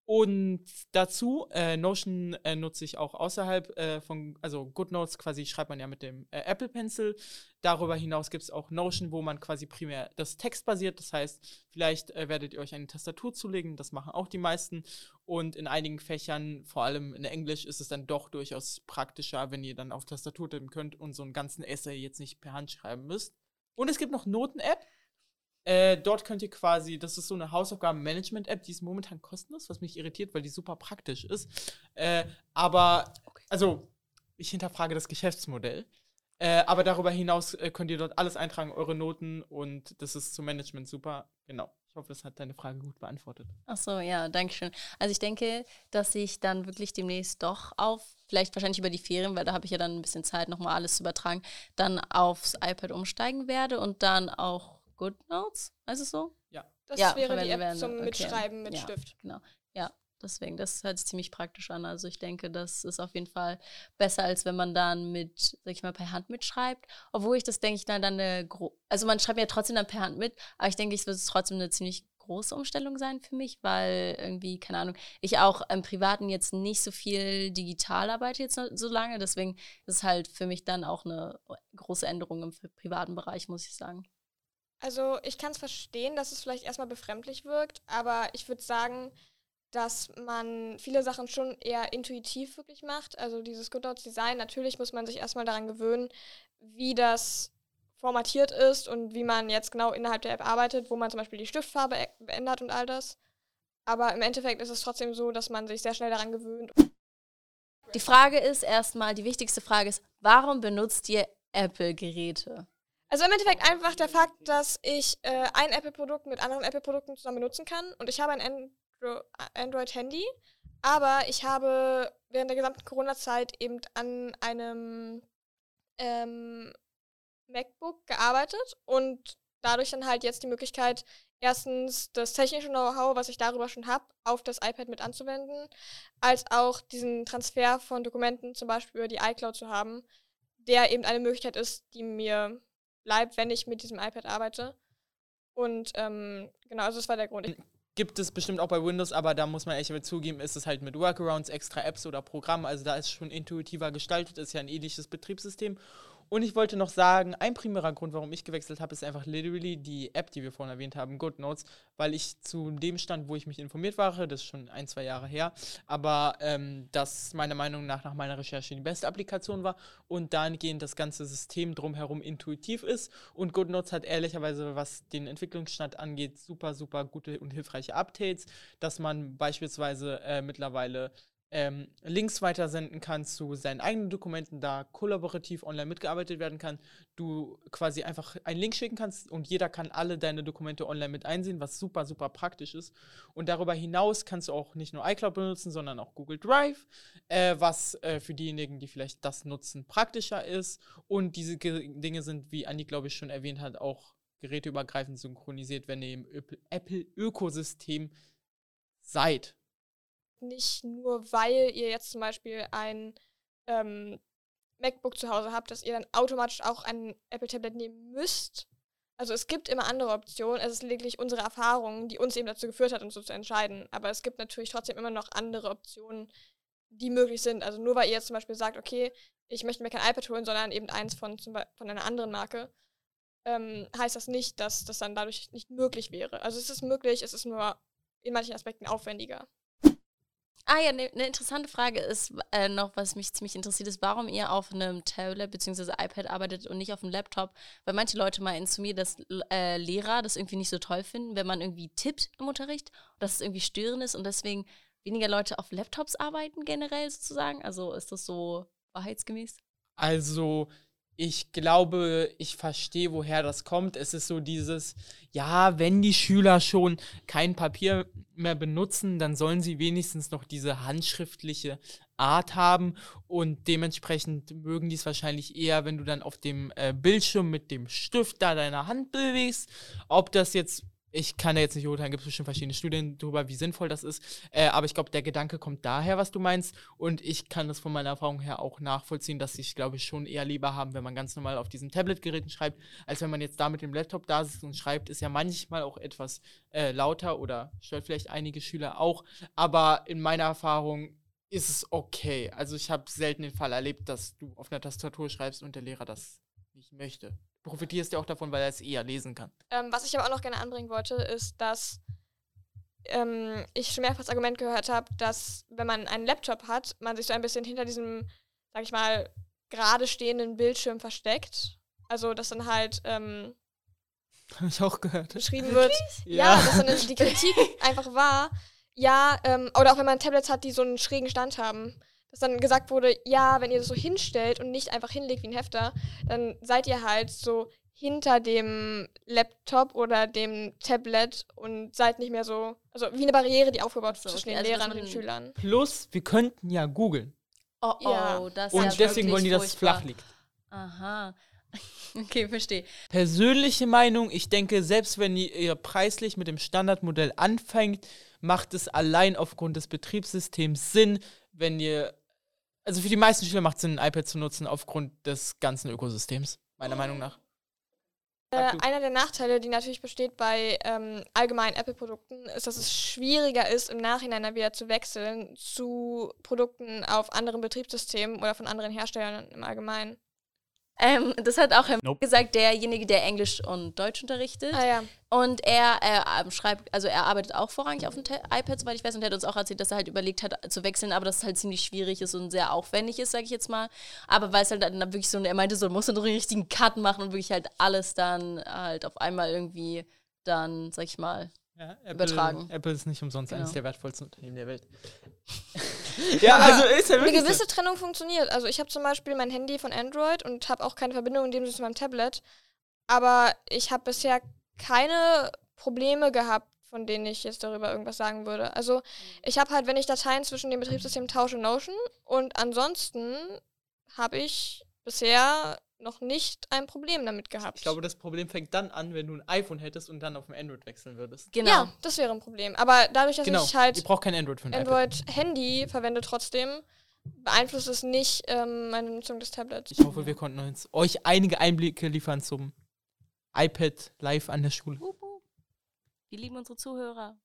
Und dazu, äh, Notion äh, nutze ich auch außerhalb äh, von, also GoodNotes quasi schreibt man ja mit dem äh, Apple Pencil. Darüber hinaus gibt es auch Notion, wo man quasi primär das Text basiert. Das heißt, vielleicht äh, werdet ihr euch eine Tastatur zulegen, das machen auch die meisten. Und in einigen Fächern, vor allem in Englisch, ist es dann doch durchaus praktischer, wenn ihr dann auf Tastatur tippen könnt und so einen ganzen Essay jetzt nicht per Hand schreiben müsst. Und es gibt noch Noten-App. Äh, dort könnt ihr quasi, das ist so eine Hausaufgaben-Management-App, die ist momentan kostenlos, was mich irritiert, weil die super praktisch ist. Äh, aber, also, ich hinterfrage das Geschäftsmodell. Äh, aber darüber hinaus äh, könnt ihr dort alles eintragen, eure Noten und das ist zum Management super. Genau. Ich hoffe, das hat deine Frage gut beantwortet. Ach so, ja, danke schön. Also ich denke, dass ich dann wirklich demnächst doch auf, vielleicht wahrscheinlich über die Ferien, weil da habe ich ja dann ein bisschen Zeit, nochmal alles zu übertragen, dann aufs iPad umsteigen werde und dann auch GoodNotes, heißt es so? Ja. Das ja, wäre die App werden. zum Okay. Mitschreiben mit ja, Stift. Genau. Ja, deswegen, das hört sich ziemlich praktisch an. Also ich denke, das ist auf jeden Fall besser, als wenn man dann mit, sag ich mal, per Hand mitschreibt. Obwohl ich das, denke ich, dann, dann eine, gro also man schreibt ja trotzdem dann per Hand mit, aber ich denke, es wird trotzdem eine ziemlich große Umstellung sein für mich, weil irgendwie, keine Ahnung, ich auch im Privaten jetzt nicht so viel digital arbeite jetzt noch so lange, deswegen ist es halt für mich dann auch eine große Änderung im privaten Bereich, muss ich sagen. Also ich kann es verstehen, dass es vielleicht erstmal befremdlich wirkt, aber ich würde sagen, dass man viele Sachen schon eher intuitiv wirklich macht. Also dieses Good Notes Design, natürlich muss man sich erstmal daran gewöhnen, wie das formatiert ist und wie man jetzt genau innerhalb der App arbeitet, wo man zum Beispiel die Stiftfarbe ä- ändert und all das. Aber im Endeffekt ist es trotzdem so, dass man sich sehr schnell daran gewöhnt. Die Frage ist erstmal, die wichtigste Frage ist, warum benutzt ihr Apple-Geräte? Also im Endeffekt einfach der Fakt, dass ich äh, ein Apple-Produkt mit anderen Apple-Produkten zusammen benutzen kann. Und ich habe ein Andro Android-Handy, aber ich habe während der gesamten Corona-Zeit eben an einem ähm, MacBook gearbeitet und dadurch dann halt jetzt die Möglichkeit, erstens das technische Know-how, was ich darüber schon habe, auf das iPad mit anzuwenden, als auch diesen Transfer von Dokumenten zum Beispiel über die iCloud zu haben, der eben eine Möglichkeit ist, die mir bleibt, wenn ich mit diesem iPad arbeite. Und ähm, genau, also das war der Grund. Ich- Gibt es bestimmt auch bei Windows, aber da muss man echt zugeben, ist es halt mit Workarounds, extra Apps oder Programmen. Also da ist es schon intuitiver gestaltet, ist ja ein ähnliches Betriebssystem. Und ich wollte noch sagen, ein primärer Grund, warum ich gewechselt habe, ist einfach literally die App, die wir vorhin erwähnt haben, GoodNotes, weil ich zu dem Stand, wo ich mich informiert war, das ist schon ein, zwei Jahre her, aber ähm, das meiner Meinung nach nach meiner Recherche die beste Applikation war und dahingehend das ganze System drumherum intuitiv ist. Und GoodNotes hat ehrlicherweise, was den Entwicklungsstand angeht, super, super gute und hilfreiche Updates, dass man beispielsweise äh, mittlerweile ähm, Links weitersenden kann zu seinen eigenen Dokumenten, da kollaborativ online mitgearbeitet werden kann. Du quasi einfach einen Link schicken kannst und jeder kann alle deine Dokumente online mit einsehen, was super, super praktisch ist. Und darüber hinaus kannst du auch nicht nur iCloud benutzen, sondern auch Google Drive, äh, was äh, für diejenigen, die vielleicht das nutzen, praktischer ist. Und diese Ge Dinge sind, wie Andi, glaube ich, schon erwähnt hat, auch geräteübergreifend synchronisiert, wenn ihr im Apple-Ökosystem seid. Nicht nur, weil ihr jetzt zum Beispiel ein ähm, MacBook zu Hause habt, dass ihr dann automatisch auch ein Apple-Tablet nehmen müsst. Also es gibt immer andere Optionen. Es ist lediglich unsere Erfahrung, die uns eben dazu geführt hat, uns so zu entscheiden. Aber es gibt natürlich trotzdem immer noch andere Optionen, die möglich sind. Also nur weil ihr jetzt zum Beispiel sagt, okay, ich möchte mir kein iPad holen, sondern eben eins von, von einer anderen Marke, ähm, heißt das nicht, dass das dann dadurch nicht möglich wäre. Also es ist möglich, es ist nur in manchen Aspekten aufwendiger. Ah ja, eine ne interessante Frage ist äh, noch, was mich ziemlich interessiert, ist, warum ihr auf einem Tablet bzw. iPad arbeitet und nicht auf einem Laptop. Weil manche Leute meinen zu mir, dass äh, Lehrer das irgendwie nicht so toll finden, wenn man irgendwie tippt im Unterricht dass es irgendwie störend ist und deswegen weniger Leute auf Laptops arbeiten generell sozusagen. Also ist das so wahrheitsgemäß? Also, ich glaube, ich verstehe, woher das kommt. Es ist so dieses, ja, wenn die Schüler schon kein Papier mehr benutzen, dann sollen sie wenigstens noch diese handschriftliche Art haben und dementsprechend mögen die es wahrscheinlich eher, wenn du dann auf dem äh, Bildschirm mit dem Stift da deine Hand bewegst. Ob das jetzt ich kann da jetzt nicht urteilen, gibt es bestimmt verschiedene Studien darüber, wie sinnvoll das ist. Äh, aber ich glaube, der Gedanke kommt daher, was du meinst. Und ich kann das von meiner Erfahrung her auch nachvollziehen, dass ich, glaube ich, schon eher lieber haben, wenn man ganz normal auf diesen Tablet-Geräten schreibt, als wenn man jetzt da mit dem Laptop da sitzt und schreibt. Ist ja manchmal auch etwas äh, lauter oder stört vielleicht einige Schüler auch. Aber in meiner Erfahrung ist es okay. Also ich habe selten den Fall erlebt, dass du auf einer Tastatur schreibst und der Lehrer das nicht möchte. Du profitierst ja auch davon, weil er es eher lesen kann. Ähm, was ich aber auch noch gerne anbringen wollte, ist, dass ähm, ich schon mehrfach das Argument gehört habe, dass wenn man einen Laptop hat, man sich so ein bisschen hinter diesem, sag ich mal, gerade stehenden Bildschirm versteckt. Also, dass dann halt ähm, Habe ich auch gehört. beschrieben wird, ja, dass dann die Kritik einfach war, ja, ähm, oder auch wenn man Tablets hat, die so einen schrägen Stand haben, dass dann gesagt wurde, ja, wenn ihr das so hinstellt und nicht einfach hinlegt wie ein Hefter, dann seid ihr halt so hinter dem Laptop oder dem Tablet und seid nicht mehr so, also wie eine Barriere, die aufgebaut ist zwischen okay, den also, Lehrern und den Schülern. Plus, wir könnten ja googeln. Oh, oh, Ja. das ist Und ja deswegen wollen die, dass es flach liegt. Aha. Okay, verstehe. Persönliche Meinung, ich denke, selbst wenn ihr preislich mit dem Standardmodell anfängt, macht es allein aufgrund des Betriebssystems Sinn, wenn ihr. Also für die meisten Schüler macht es Sinn, ein iPad zu nutzen aufgrund des ganzen Ökosystems, meiner Meinung nach. Äh, einer der Nachteile, die natürlich besteht bei ähm, allgemeinen Apple-Produkten, ist, dass es schwieriger ist, im Nachhinein dann wieder zu wechseln zu Produkten auf anderen Betriebssystemen oder von anderen Herstellern im Allgemeinen. Ähm, das hat auch Herr Nope. gesagt, derjenige, der Englisch und Deutsch unterrichtet. Ah ja. Und er, er ähm, schreibt, also er arbeitet auch vorrangig auf dem iPad, soweit ich weiß, und er hat uns auch erzählt, dass er halt überlegt hat zu wechseln, aber dass es halt ziemlich schwierig ist und sehr aufwendig ist, sage ich jetzt mal. Aber weil es halt dann wirklich so, er meinte so, man muss dann so einen richtigen Cut machen und wirklich halt alles dann halt auf einmal irgendwie dann, sag ich mal, Ja, Apple, übertragen. Apple ist nicht umsonst eines Genau. der wertvollsten Unternehmen der Welt. ja, also ist ja Eine wirklich gewisse so. Trennung funktioniert. Also ich habe zum Beispiel mein Handy von Android und habe auch keine Verbindung in dem Sinne zu meinem Tablet. Aber ich habe bisher keine Probleme gehabt, von denen ich jetzt darüber irgendwas sagen würde. Also ich habe halt, wenn ich Dateien zwischen den Betriebssystemen tausche, Notion. Und ansonsten habe ich bisher noch nicht ein Problem damit gehabt. Ich glaube, das Problem fängt dann an, wenn du ein iPhone hättest und dann auf ein Android wechseln würdest. Genau. Ja, das wäre ein Problem. Aber dadurch, dass Genau, ich halt ihr braucht kein Android für ein. Android-Handy verwende trotzdem, beeinflusst es nicht ähm, meine Nutzung des Tablets. Ich hoffe, wir konnten uns euch einige Einblicke liefern zum iPad live an der Schule. Wir lieben unsere Zuhörer.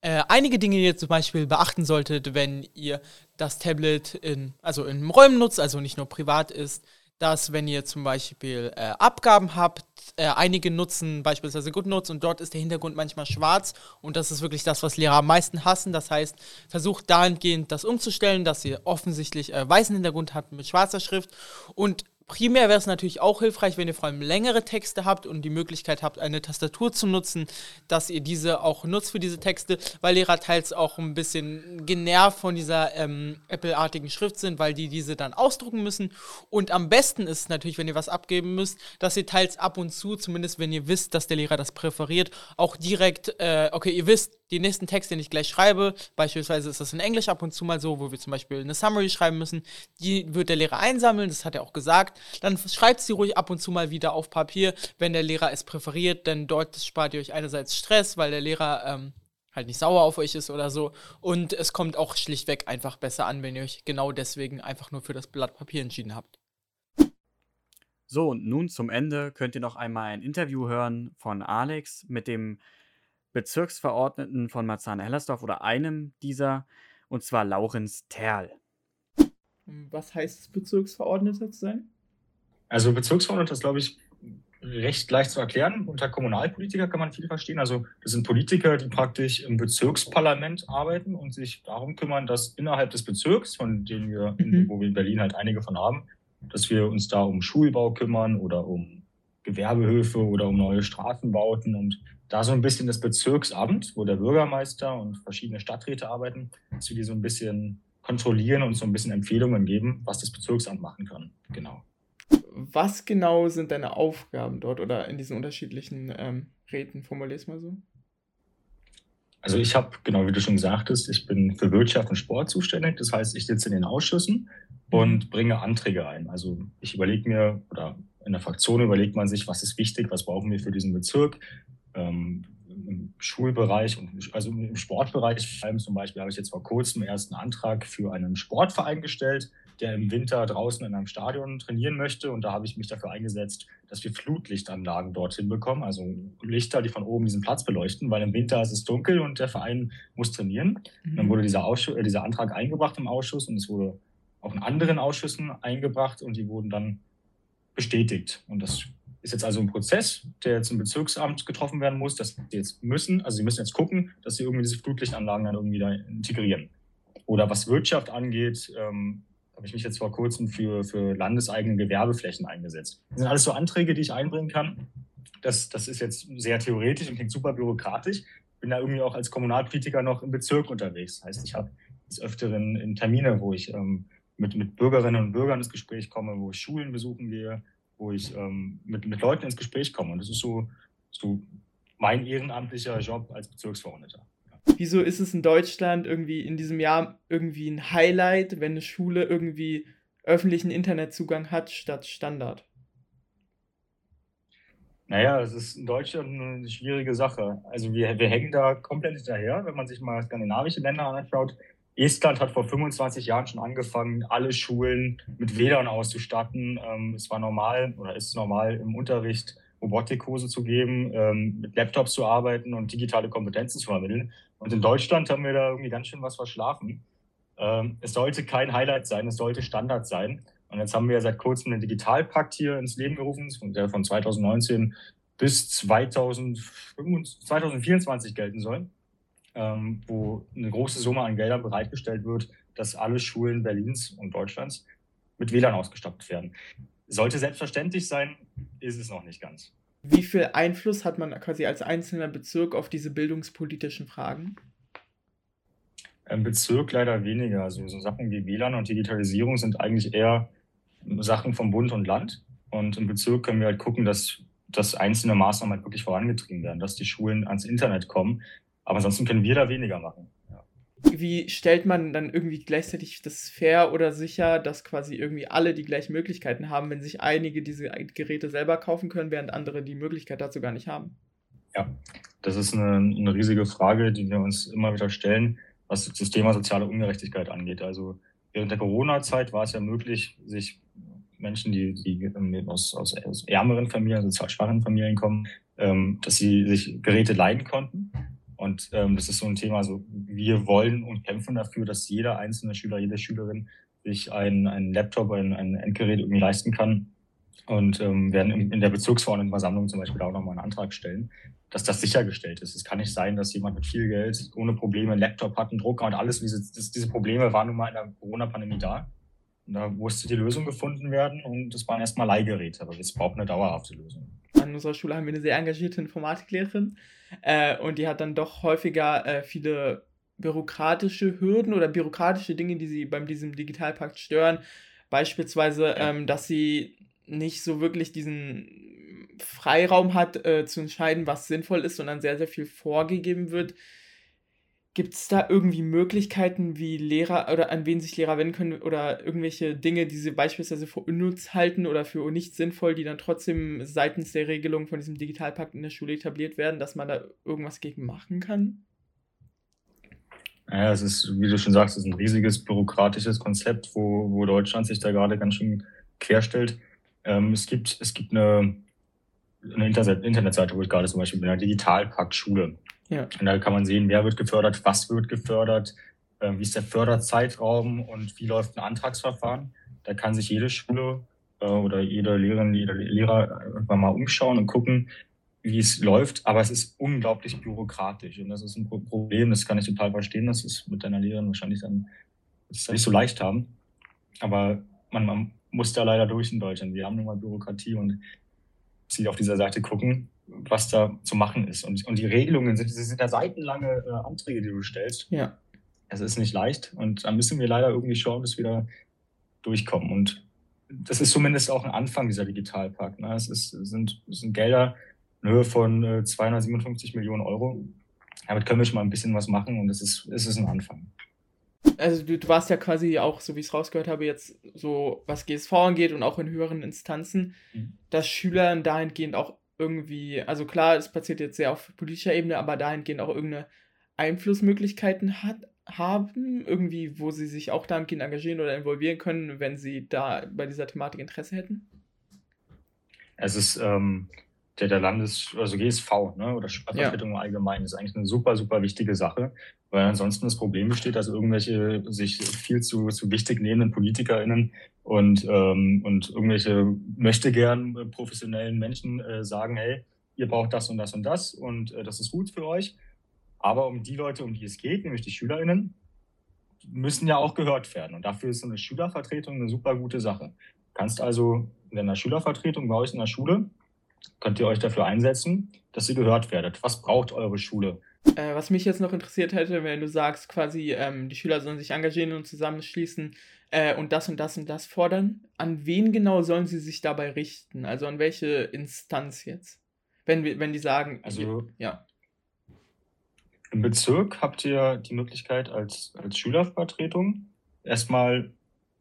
Äh, einige Dinge, die ihr zum Beispiel beachten solltet, wenn ihr das Tablet in, also in Räumen nutzt, also nicht nur privat ist, dass wenn ihr zum Beispiel äh, Abgaben habt, äh, einige nutzen beispielsweise GoodNotes und dort ist der Hintergrund manchmal schwarz und das ist wirklich das, was Lehrer am meisten hassen. Das heißt, versucht dahingehend das umzustellen, dass ihr offensichtlich äh, weißen Hintergrund habt mit schwarzer Schrift und Primär wäre es natürlich auch hilfreich, wenn ihr vor allem längere Texte habt und die Möglichkeit habt, eine Tastatur zu nutzen, dass ihr diese auch nutzt für diese Texte, weil Lehrer teils auch ein bisschen genervt von dieser ähm, Apple-artigen Schrift sind, weil die diese dann ausdrucken müssen. Und am besten ist es natürlich, wenn ihr was abgeben müsst, dass ihr teils ab und zu, zumindest wenn ihr wisst, dass der Lehrer das präferiert, auch direkt, äh, okay, ihr wisst, den nächsten Text, den ich gleich schreibe, beispielsweise ist das in Englisch ab und zu mal so, wo wir zum Beispiel eine Summary schreiben müssen, die wird der Lehrer einsammeln, das hat er auch gesagt. Dann schreibt sie ruhig ab und zu mal wieder auf Papier, wenn der Lehrer es präferiert, denn dort spart ihr euch einerseits Stress, weil der Lehrer ähm, halt nicht sauer auf euch ist oder so. Und es kommt auch schlichtweg einfach besser an, wenn ihr euch genau deswegen einfach nur für das Blatt Papier entschieden habt. So, und nun zum Ende könnt ihr noch einmal ein Interview hören von Alex mit dem Bezirksverordneten von Marzahn-Hellersdorf oder einem dieser, und zwar Laurenz Terl. Was heißt es, Bezirksverordneter zu sein? Also Bezirksverordneter ist, glaube ich, recht leicht zu erklären. Unter Kommunalpolitiker kann man viel verstehen. Also das sind Politiker, die praktisch im Bezirksparlament arbeiten und sich darum kümmern, dass innerhalb des Bezirks, von denen wir, in, wo wir in Berlin halt einige von haben, dass wir uns da um Schulbau kümmern oder um Gewerbehöfe oder um neue Straßenbauten und da so ein bisschen das Bezirksamt, wo der Bürgermeister und verschiedene Stadträte arbeiten, dass wir die so ein bisschen kontrollieren und so ein bisschen Empfehlungen geben, was das Bezirksamt machen kann. Genau. Was genau sind deine Aufgaben dort oder in diesen unterschiedlichen ähm, Räten? Formulier es mal so. Also ich habe, genau wie du schon sagtest, ich bin für Wirtschaft und Sport zuständig. Das heißt, ich sitze in den Ausschüssen und bringe Anträge ein. Also ich überlege mir, oder in der Fraktion überlegt man sich, was ist wichtig, was brauchen wir für diesen Bezirk. Ähm, Im Schulbereich und also im Sportbereich vor allem zum Beispiel habe ich jetzt vor kurzem erst einen Antrag für einen Sportverein gestellt, der im Winter draußen in einem Stadion trainieren möchte. Und da habe ich mich dafür eingesetzt, dass wir Flutlichtanlagen dorthin bekommen, also Lichter, die von oben diesen Platz beleuchten, weil im Winter ist es dunkel und der Verein muss trainieren. Mhm. Dann wurde dieser, Ausschuss, äh, dieser Antrag eingebracht im Ausschuss und es wurde auch in anderen Ausschüssen eingebracht und die wurden dann bestätigt. Und das ist jetzt also ein Prozess, der jetzt im Bezirksamt getroffen werden muss, dass sie jetzt müssen, also sie müssen jetzt gucken, dass sie irgendwie diese Flutlichtanlagen dann irgendwie da integrieren. Oder was Wirtschaft angeht, ähm, habe ich mich jetzt vor kurzem für, für landeseigene Gewerbeflächen eingesetzt. Das sind alles so Anträge, die ich einbringen kann. Das, das ist jetzt sehr theoretisch und klingt super bürokratisch. Bin da irgendwie auch als Kommunalpolitiker noch im Bezirk unterwegs. Das heißt, ich habe des Öfteren in Termine, wo ich ähm, mit, mit Bürgerinnen und Bürgern ins Gespräch komme, wo ich Schulen besuchen gehe, wo ich ähm, mit, mit Leuten ins Gespräch komme. Und das ist so, so mein ehrenamtlicher Job als Bezirksverordneter. Wieso ist es in Deutschland irgendwie in diesem Jahr irgendwie ein Highlight, wenn eine Schule irgendwie öffentlichen Internetzugang hat statt Standard? Naja, es ist in Deutschland eine schwierige Sache. Also wir, wir hängen da komplett hinterher, wenn man sich mal skandinavische Länder anschaut. Estland hat vor 25 Jahren schon angefangen, alle Schulen mit WLAN auszustatten. Ähm, es war normal oder ist normal im Unterricht Robotikkurse zu geben, ähm, mit Laptops zu arbeiten und digitale Kompetenzen zu vermitteln. Und in Deutschland haben wir da irgendwie ganz schön was verschlafen. Ähm, es sollte kein Highlight sein, es sollte Standard sein. Und jetzt haben wir seit kurzem den Digitalpakt hier ins Leben gerufen, der von 2019 bis 2024 gelten soll, ähm, wo eine große Summe an Geldern bereitgestellt wird, dass alle Schulen Berlins und Deutschlands mit WLAN ausgestattet werden. Sollte selbstverständlich sein, ist es noch nicht ganz. Wie viel Einfluss hat man quasi als einzelner Bezirk auf diese bildungspolitischen Fragen? Im Bezirk leider weniger. Also so Sachen wie WLAN und Digitalisierung sind eigentlich eher Sachen vom Bund und Land. Und im Bezirk können wir halt gucken, dass, dass einzelne Maßnahmen halt wirklich vorangetrieben werden, dass die Schulen ans Internet kommen. Aber ansonsten können wir da weniger machen. Wie stellt man dann irgendwie gleichzeitig das fair oder sicher, dass quasi irgendwie alle die gleichen Möglichkeiten haben, wenn sich einige diese Geräte selber kaufen können, während andere die Möglichkeit dazu gar nicht haben? Ja, das ist eine, eine riesige Frage, die wir uns immer wieder stellen, was das Thema soziale Ungerechtigkeit angeht. Also während der Corona-Zeit war es ja möglich, sich Menschen, die, die aus, aus, aus ärmeren Familien, sozial schwachen Familien kommen, ähm, dass sie sich Geräte leihen konnten. Und ähm, das ist so ein Thema, also wir wollen und kämpfen dafür, dass jeder einzelne Schüler, jede Schülerin sich einen, einen Laptop, ein, ein Endgerät irgendwie leisten kann. Und ähm, werden in, in der Bezirksverordnetenversammlung zum Beispiel auch nochmal einen Antrag stellen, dass das sichergestellt ist. Es kann nicht sein, dass jemand mit viel Geld ohne Probleme einen Laptop hat, einen Drucker und alles. Diese, diese Probleme waren nun mal in der Corona-Pandemie da. Und da musste die Lösung gefunden werden und das waren erstmal Leihgeräte, aber jetzt braucht eine dauerhafte Lösung. An unserer Schule haben wir eine sehr engagierte Informatiklehrerin äh, und die hat dann doch häufiger äh, viele bürokratische Hürden oder bürokratische Dinge, die sie beim diesem Digitalpakt stören. Beispielsweise, ähm, dass sie nicht so wirklich diesen Freiraum hat, äh, zu entscheiden, was sinnvoll ist, sondern sehr, sehr viel vorgegeben wird. Gibt es da irgendwie Möglichkeiten, wie Lehrer oder an wen sich Lehrer wenden können oder irgendwelche Dinge, die sie beispielsweise für unnütz halten oder für nicht sinnvoll, die dann trotzdem seitens der Regelung von diesem Digitalpakt in der Schule etabliert werden, dass man da irgendwas gegen machen kann? Naja, es ist, wie du schon sagst, es ist ein riesiges bürokratisches Konzept, wo, wo Deutschland sich da gerade ganz schön querstellt. Ähm, es gibt, es gibt eine, eine Internetseite, wo ich gerade zum Beispiel bin, der Digitalpakt Schule. Ja. Und da kann man sehen, wer wird gefördert, was wird gefördert, äh, wie ist der Förderzeitraum und wie läuft ein Antragsverfahren. Da kann sich jede Schule äh, oder jede Lehrerin, jeder Lehrer irgendwann mal umschauen und gucken, wie es läuft. Aber es ist unglaublich bürokratisch und das ist ein Problem. Das kann ich total verstehen. Das ist mit deiner Lehrerin wahrscheinlich dann nicht so leicht haben. Aber man, man muss da leider durch in Deutschland. Wir haben nun mal Bürokratie und sie auf dieser Seite gucken, was da zu machen ist. Und, und die Regelungen sind, sind ja seitenlange äh, Anträge, die du stellst. Ja. Es ist nicht leicht und da müssen wir leider irgendwie schauen, dass wir da durchkommen. Und das ist zumindest auch ein Anfang dieser Digitalpakt. Ne? Es, ist, sind, es sind Gelder in Höhe von äh, 257 Millionen Euro. Damit können wir schon mal ein bisschen was machen und es ist, es ist ein Anfang. Also du, du warst ja quasi auch, so wie ich es rausgehört habe, jetzt so, was GSV angeht und auch in höheren Instanzen, mhm. dass Schüler dahingehend auch irgendwie, also klar, es passiert jetzt sehr auf politischer Ebene, aber dahingehend auch irgendeine Einflussmöglichkeiten hat, haben, irgendwie, wo sie sich auch dahingehend engagieren oder involvieren können, wenn sie da bei dieser Thematik Interesse hätten? Es ist ähm, der, der Landes-, also GSV, ne, oder Stadtvertretung ja. allgemein, ist eigentlich eine super, super wichtige Sache, weil ansonsten das Problem besteht, dass irgendwelche sich viel zu, zu wichtig nehmenden PolitikerInnen und, ähm, und irgendwelche möchte gern äh, professionellen Menschen äh, sagen, hey, ihr braucht das und das und das und äh, das ist gut für euch. Aber um die Leute, um die es geht, nämlich die SchülerInnen, müssen ja auch gehört werden. Und dafür ist so eine Schülervertretung eine super gute Sache. Du kannst also in einer Schülervertretung bei euch in der Schule könnt ihr euch dafür einsetzen, dass ihr gehört werdet. Was braucht eure Schule? Äh, was mich jetzt noch interessiert hätte, wenn du sagst, quasi, ähm, die Schüler sollen sich engagieren und zusammenschließen äh, und das und das und das fordern. An wen genau sollen sie sich dabei richten? Also an welche Instanz jetzt? Wenn, wir- wenn die sagen, Also- ja. Im Bezirk habt ihr die Möglichkeit, als, als Schülervertretung erstmal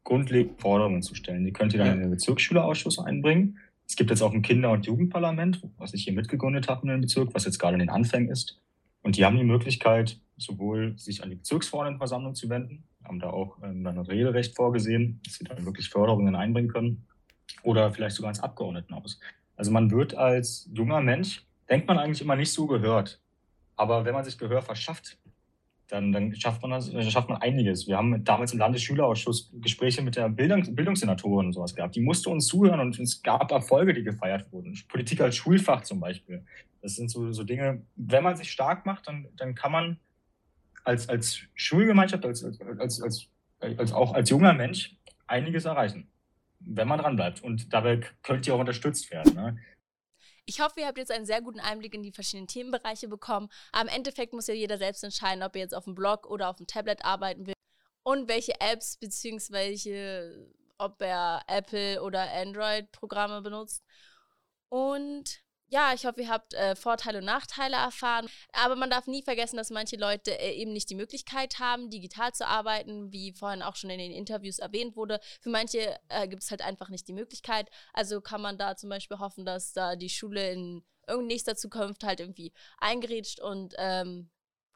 grundlegende Forderungen zu stellen. Die könnt ihr dann Ja. in den Bezirksschülerausschuss einbringen. Es gibt jetzt auch ein Kinder- und Jugendparlament, was ich hier mitgegründet habe in dem Bezirk, was jetzt gerade in den Anfängen ist. Und die haben die Möglichkeit, sowohl sich an die Bezirksverordnetenversammlung zu wenden, haben da auch ähm, ein Rederecht vorgesehen, dass sie dann wirklich Förderungen einbringen können, oder vielleicht sogar ins Abgeordnetenhaus. Also man wird als junger Mensch, denkt man eigentlich immer nicht so gehört. Aber wenn man sich Gehör verschafft, dann, dann schafft, man das, äh, schafft man einiges. Wir haben damals im Landesschülerausschuss Gespräche mit der Bildung, Bildungssenatorin und sowas gehabt. Die musste uns zuhören und es gab Erfolge, die gefeiert wurden. Politik als Schulfach zum Beispiel. Das sind so, so Dinge, wenn man sich stark macht, dann, dann kann man als, als Schulgemeinschaft, als, als, als, als, als auch als junger Mensch einiges erreichen, wenn man dranbleibt. Und dabei könnt ihr auch unterstützt werden. Ne? Ich hoffe, ihr habt jetzt einen sehr guten Einblick in die verschiedenen Themenbereiche bekommen. Im Endeffekt muss ja jeder selbst entscheiden, ob er jetzt auf dem Blog oder auf dem Tablet arbeiten will und welche Apps beziehungsweise ob er Apple oder Android-Programme benutzt. Und ja, ich hoffe, ihr habt äh, Vorteile und Nachteile erfahren. Aber man darf nie vergessen, dass manche Leute äh, eben nicht die Möglichkeit haben, digital zu arbeiten, wie vorhin auch schon in den Interviews erwähnt wurde. Für manche äh, gibt es halt einfach nicht die Möglichkeit. Also kann man da zum Beispiel hoffen, dass da die Schule in irgendeiner nächster Zukunft halt irgendwie eingerätscht und ähm,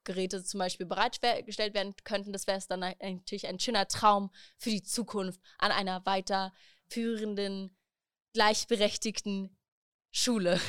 Geräte zum Beispiel bereitgestellt werden könnten. Das wäre dann natürlich ein schöner Traum für die Zukunft an einer weiterführenden, gleichberechtigten Schule.